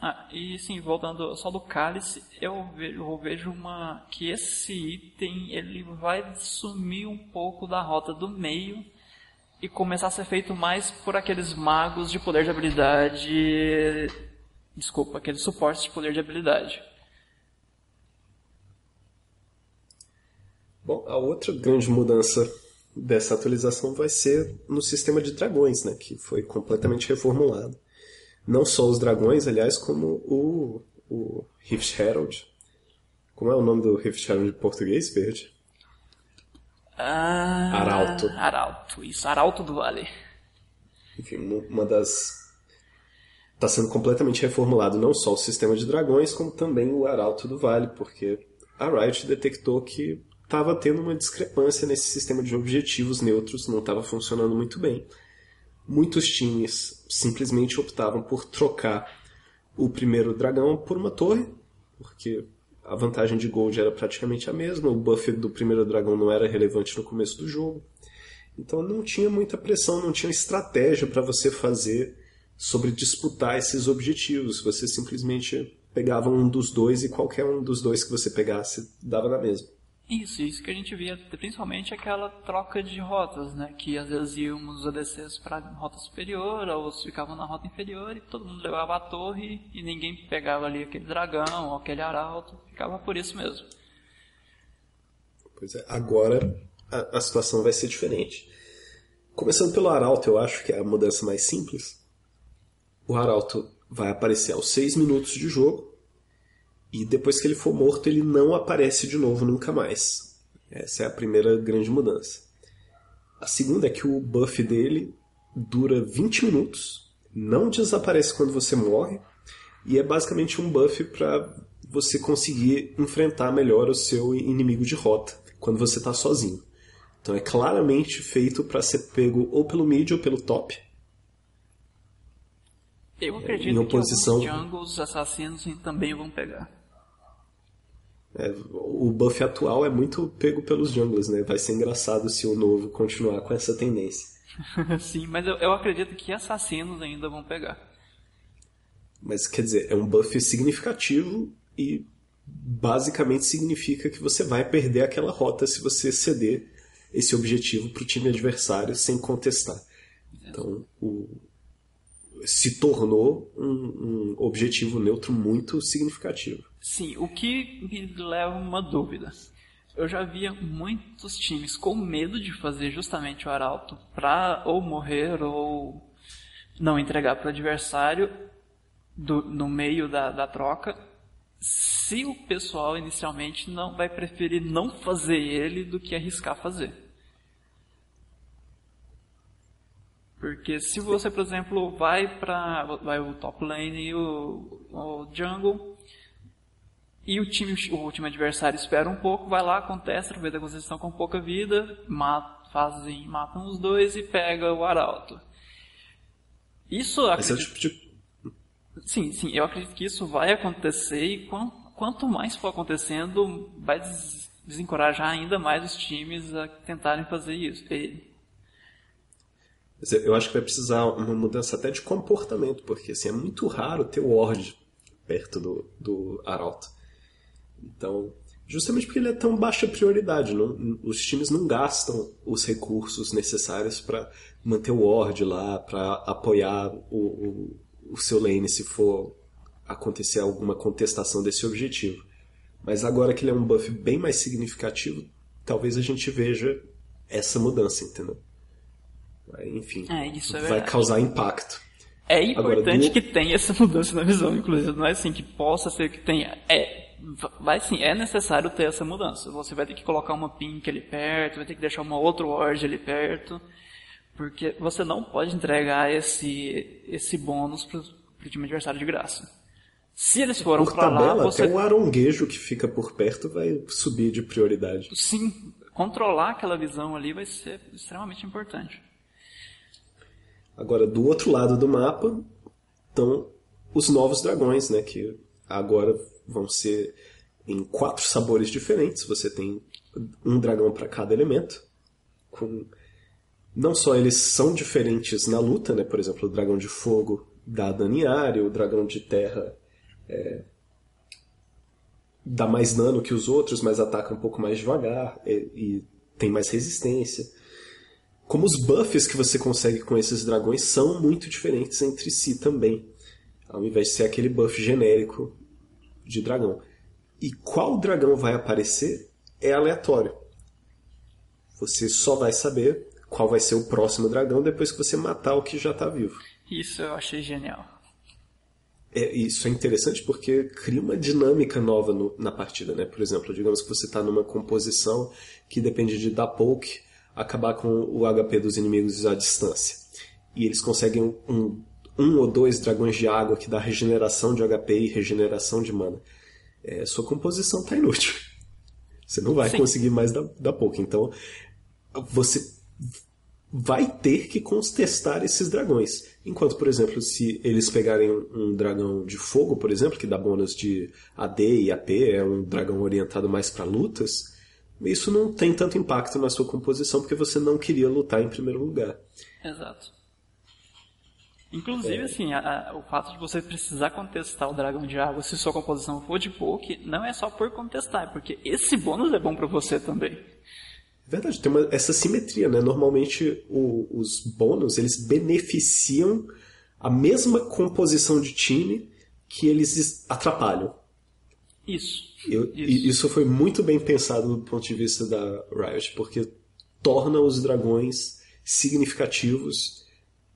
ah, e sim, voltando só do cálice, eu vejo, eu vejo uma que esse item ele vai sumir um pouco da rota do meio e começar a ser feito mais por aqueles magos de poder de habilidade, desculpa, aqueles suportes de poder de habilidade. Bom, a outra grande mudança dessa atualização vai ser no sistema de dragões, né, que foi completamente reformulado. Não só os dragões, aliás, como o, o Rift Herald. Como é o nome do Rift Herald em português, Verde? Ah, Arauto. Arauto, isso, Arauto do Vale. Enfim, uma das. Está sendo completamente reformulado não só o sistema de dragões, como também o Arauto do Vale, porque a Riot detectou que estava tendo uma discrepância nesse sistema de objetivos neutros, não estava funcionando muito bem. Muitos times simplesmente optavam por trocar o primeiro dragão por uma torre, porque a vantagem de Gold era praticamente a mesma, o buff do primeiro dragão não era relevante no começo do jogo. Então não tinha muita pressão, não tinha estratégia para você fazer sobre disputar esses objetivos. Você simplesmente pegava um dos dois e qualquer um dos dois que você pegasse dava na mesma. Isso, isso que a gente via, principalmente aquela troca de rotas, né? Que às vezes íamos os ADCs para rota superior, ou ficavam na rota inferior e todo mundo levava a torre e ninguém pegava ali aquele dragão ou aquele arauto, ficava por isso mesmo. Pois é, agora a, a situação vai ser diferente. Começando pelo arauto, eu acho que é a mudança mais simples. O arauto vai aparecer aos 6 minutos de jogo e depois que ele for morto, ele não aparece de novo nunca mais. Essa é a primeira grande mudança. A segunda é que o buff dele dura 20 minutos, não desaparece quando você morre, e é basicamente um buff para você conseguir enfrentar melhor o seu inimigo de rota quando você está sozinho. Então é claramente feito para ser pego ou pelo mid ou pelo top. Eu acredito em oposição... que alguns jungles assassinos também vão pegar. É, o buff atual é muito pego pelos jungles, né? Vai ser engraçado se o novo continuar com essa tendência. [LAUGHS] Sim, mas eu, eu acredito que assassinos ainda vão pegar. Mas quer dizer, é um buff significativo e basicamente significa que você vai perder aquela rota se você ceder esse objetivo para o time adversário sem contestar. Então, o, se tornou um, um objetivo neutro muito significativo. Sim, o que me leva uma dúvida. Eu já via muitos times com medo de fazer justamente o arauto para ou morrer ou não entregar para o adversário do, no meio da, da troca, se o pessoal inicialmente não vai preferir não fazer ele do que arriscar fazer. Porque se você, por exemplo, vai para vai o top lane e o, o jungle e o time, o time adversário espera um pouco, vai lá, contesta, aproveita vocês estão com pouca vida, mata, fazem, matam os dois e pega o arauto. Isso Esse é o tipo de... Sim, sim, eu acredito que isso vai acontecer e quanto mais for acontecendo, vai desencorajar ainda mais os times a tentarem fazer isso. E... Eu acho que vai precisar uma mudança até de comportamento, porque assim, é muito raro ter o Ward perto do, do Arauto. Então, justamente porque ele é tão baixa prioridade, não, os times não gastam os recursos necessários para manter o Ward lá, para apoiar o, o, o seu lane se for acontecer alguma contestação desse objetivo. Mas agora que ele é um buff bem mais significativo, talvez a gente veja essa mudança, entendeu? Enfim, é, vai causar impacto. É importante agora, do... que tenha essa [LAUGHS] mudança na visão, inclusive. Não é assim que possa ser que tenha. É, vai sim, é necessário ter essa mudança. Você vai ter que colocar uma pink ali perto, vai ter que deixar uma outra ward ali perto, porque você não pode entregar esse, esse bônus para o time adversário de graça. Se eles foram para lá, você... até o aronguejo que fica por perto vai subir de prioridade. Sim, controlar aquela visão ali vai ser extremamente importante. Agora, do outro lado do mapa estão os novos dragões, né, que agora vão ser em quatro sabores diferentes. Você tem um dragão para cada elemento. Com não só eles são diferentes na luta, né? Por exemplo, o dragão de fogo dá dano em área, o dragão de terra é, dá mais dano que os outros, mas ataca um pouco mais devagar e, e tem mais resistência. Como os buffs que você consegue com esses dragões são muito diferentes entre si também, ao invés de ser aquele buff genérico de dragão. E qual dragão vai aparecer é aleatório. Você só vai saber qual vai ser o próximo dragão depois que você matar o que já está vivo. Isso eu achei genial. É, isso é interessante porque cria uma dinâmica nova no, na partida, né? Por exemplo, digamos que você está numa composição que depende de dar poke, acabar com o HP dos inimigos à distância. E eles conseguem um, um ou dois dragões de água que dá regeneração de HP e regeneração de mana. É, sua composição está inútil. Você não vai Sim. conseguir mais dar, dar poke. Então, você vai ter que contestar esses dragões. Enquanto, por exemplo, se eles pegarem um dragão de fogo, por exemplo, que dá bônus de AD e AP, é um dragão orientado mais para lutas, isso não tem tanto impacto na sua composição porque você não queria lutar em primeiro lugar. Exato. Inclusive, é. assim, a, a, o fato de você precisar contestar o dragão de água se sua composição for de poke, não é só por contestar, é porque esse bônus é bom para você também. Verdade, tem uma, essa simetria, né? Normalmente o, os bônus, eles beneficiam a mesma composição de time que eles atrapalham. Isso. Eu, isso. isso foi muito bem pensado do ponto de vista da Riot, porque torna os dragões significativos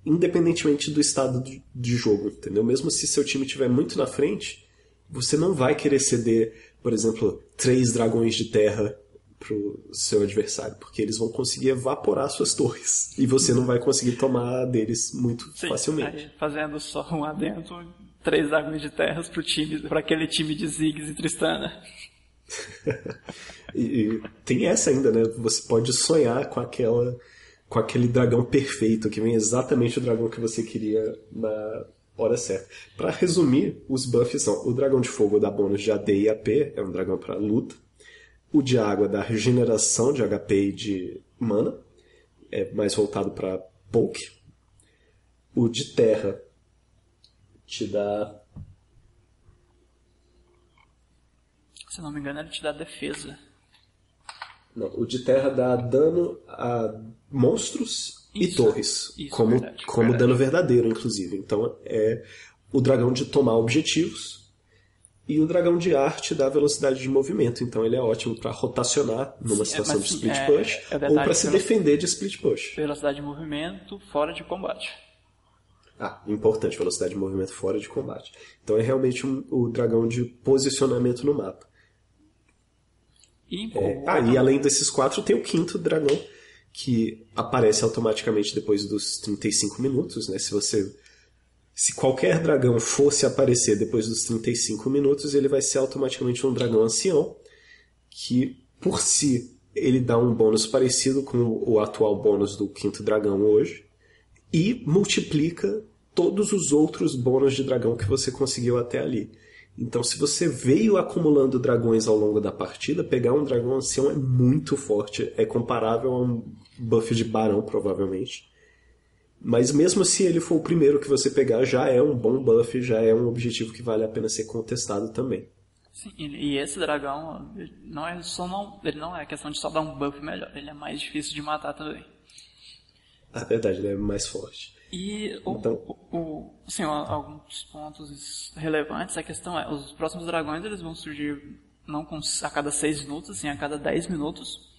independentemente do estado de, jogo, entendeu? Mesmo se seu time estiver muito na frente, você não vai querer ceder, por exemplo, três dragões de terra pro seu adversário, porque eles vão conseguir evaporar suas [LAUGHS] torres e você não vai conseguir tomar deles muito Sim, facilmente. Aí, fazendo só um adentro, três dragões de terras pro time, para aquele time de Ziggs e Tristana. [LAUGHS] [LAUGHS] e, e, tem essa ainda, né? Você pode sonhar com aquela com aquele dragão perfeito que vem exatamente o dragão que você queria na hora certa. Para resumir, os buffs são: o dragão de fogo dá bônus de AD e AP, é um dragão para luta. O de água dá regeneração de HP e de mana, é mais voltado para poke. O de terra te dá. Se não me engano, ele te dá defesa. Não, o de terra dá dano a monstros isso, e torres. Isso, como verdade, como verdade. dano verdadeiro, inclusive. Então é o dragão de tomar objetivos e o dragão de arte dá velocidade de movimento, então ele é ótimo para rotacionar numa Sim, situação é, de split é, push é, é ou para se defender de split push. Velocidade de movimento fora de combate. Ah, importante, velocidade de movimento fora de combate. Então é realmente um, o dragão de posicionamento no mapa. E, é, ah, e além desses quatro, tem o quinto dragão, que aparece automaticamente depois dos 35 minutos, né? Se você se qualquer dragão fosse aparecer depois dos 35 minutos, ele vai ser automaticamente um dragão ancião, que por si ele dá um bônus parecido com o atual bônus do quinto dragão hoje, e multiplica todos os outros bônus de dragão que você conseguiu até ali. Então, se você veio acumulando dragões ao longo da partida, pegar um dragão ancião é muito forte. É comparável a um buff de barão, provavelmente. Mas mesmo se ele for o primeiro que você pegar, já é um bom buff, já é um objetivo que vale a pena ser contestado também. Sim, e esse dragão não é só não, ele não é questão de só dar um buff melhor, ele é mais difícil de matar também. A verdade, ele é mais forte. E o, então... o, o, assim, alguns pontos relevantes, a questão é, os próximos dragões eles vão surgir não com, a cada 6 minutos, assim, a cada 10 minutos.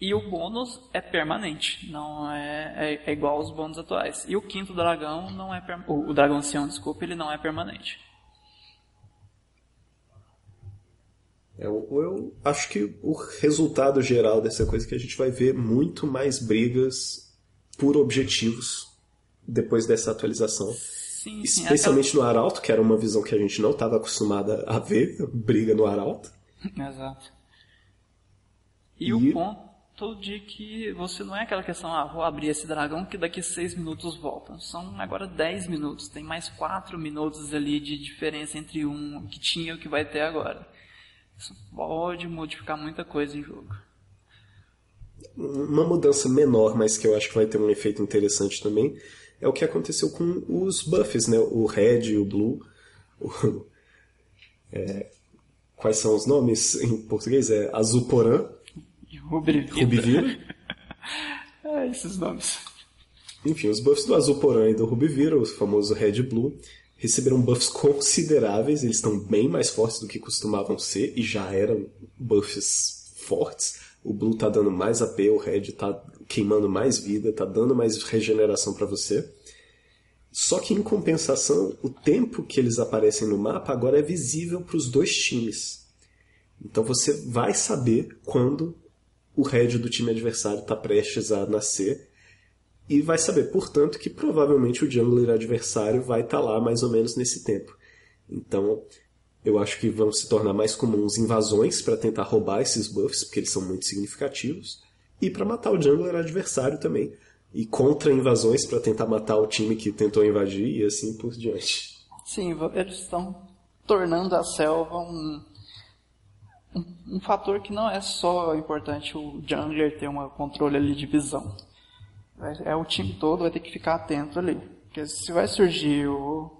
E o bônus é permanente, não é, é, é, igual aos bônus atuais. E o quinto dragão não é o, o dragão ancião, desculpa, ele não é permanente. Eu, eu acho que o resultado geral dessa coisa é que a gente vai ver muito mais brigas por objetivos depois dessa atualização. Sim, sim, Especialmente aquela... no Arauto, que era uma visão que a gente não estava acostumada a ver, briga no Arauto. [LAUGHS] Exato. E, e, o ponto de que você não é aquela questão, ah, vou abrir esse dragão que daqui seis minutos volta. São agora dez minutos, tem mais quatro minutos ali de diferença entre um que tinha e o que vai ter agora. Isso pode modificar muita coisa em jogo uma mudança menor, mas que eu acho que vai ter um efeito interessante também, é o que aconteceu com os buffs, né? O red e o blue. O, é, quais são os nomes em português? É Azuporã e Rubivira. [LAUGHS] é, esses nomes. Enfim, os buffs do Azuporã e do Rubivira, o famoso red e blue, receberam buffs consideráveis, eles estão bem mais fortes do que costumavam ser e já eram buffs fortes o Blue tá dando mais AP, o Red tá queimando mais vida, tá dando mais regeneração para você. Só que em compensação, o tempo que eles aparecem no mapa agora é visível para os dois times. Então você vai saber quando o Red do time adversário está prestes a nascer e vai saber, portanto, que provavelmente o jungler adversário vai estar tá lá mais ou menos nesse tempo. Então, eu acho que vão se tornar mais comuns invasões para tentar roubar esses buffs, porque eles são muito significativos, e para matar o jungler adversário também, e contra-invasões para tentar matar o time que tentou invadir e assim por diante. Sim, eles estão tornando a selva um, um, um, fator que não é só importante o jungler ter um controle ali de visão. É o time todo vai ter que ficar atento ali. Porque se vai surgir o,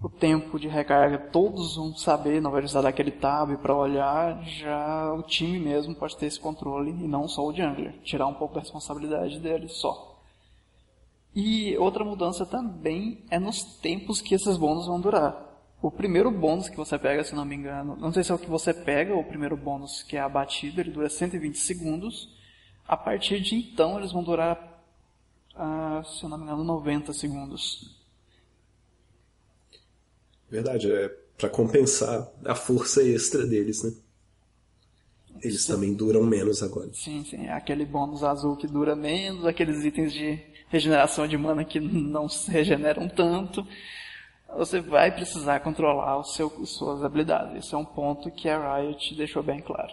o tempo de recarga, todos vão saber, não vai precisar daquele tab para olhar, já o time mesmo pode ter esse controle e não só o jungler, tirar um pouco da responsabilidade dele só. E outra mudança também é nos tempos que esses bônus vão durar. O primeiro bônus que você pega, se não me engano, não sei se é o que você pega, o primeiro bônus que é abatido, ele dura 120 segundos. A partir de então, eles vão durar, uh, se não me engano, 90 segundos. Verdade, é para compensar a força extra deles, né? Eles sim. também duram menos agora. Sim, sim. É aquele bônus azul que dura menos, aqueles itens de regeneração de mana que não se regeneram tanto. Você vai precisar controlar o seu, suas habilidades. Esse é um ponto que a Riot deixou bem claro.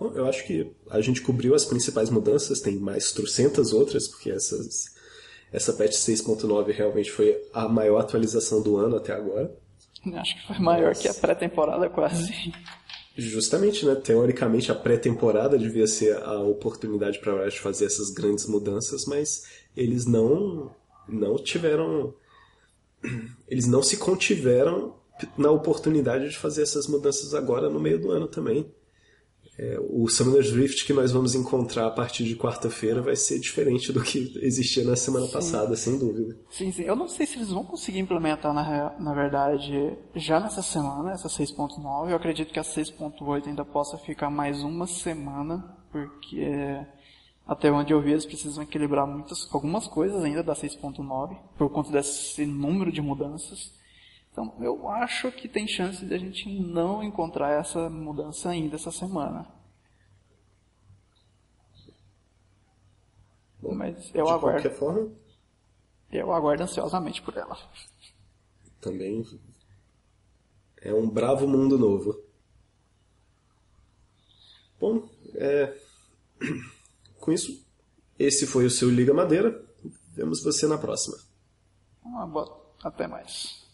Bom, eu acho que a gente cobriu as principais mudanças, tem mais trocentas outras, porque essas essa patch 6.9 realmente foi a maior atualização do ano até agora. Acho que foi maior Mas... que a pré-temporada quase. Justamente, né? Teoricamente a pré-temporada devia ser a oportunidade para a Riot fazer essas grandes mudanças, mas eles não não tiveram [CLEARS THROAT] eles não se contiveram na oportunidade de fazer essas mudanças agora no meio do ano também. É, o Summoner's Rift que nós vamos encontrar a partir de quarta-feira vai ser diferente do que existia na semana sim. passada, sem dúvida. Sim, sim. Eu não sei se eles vão conseguir implementar, na, na verdade, já nessa semana, essa 6.9. Eu acredito que a 6.8 ainda possa ficar mais uma semana, porque até onde eu vi eles precisam equilibrar muitas, algumas coisas ainda da 6.9, por conta desse número de mudanças. Então, eu acho que tem chance de a gente não encontrar essa mudança ainda essa semana. Bom, Mas eu de aguardo. qualquer forma. Eu aguardo ansiosamente por ela. Também é um bravo mundo novo. Bom, é... [CLEARS THROAT] com isso, esse foi o seu Liga Madeira. Vemos você na próxima. Uma boa... Até mais.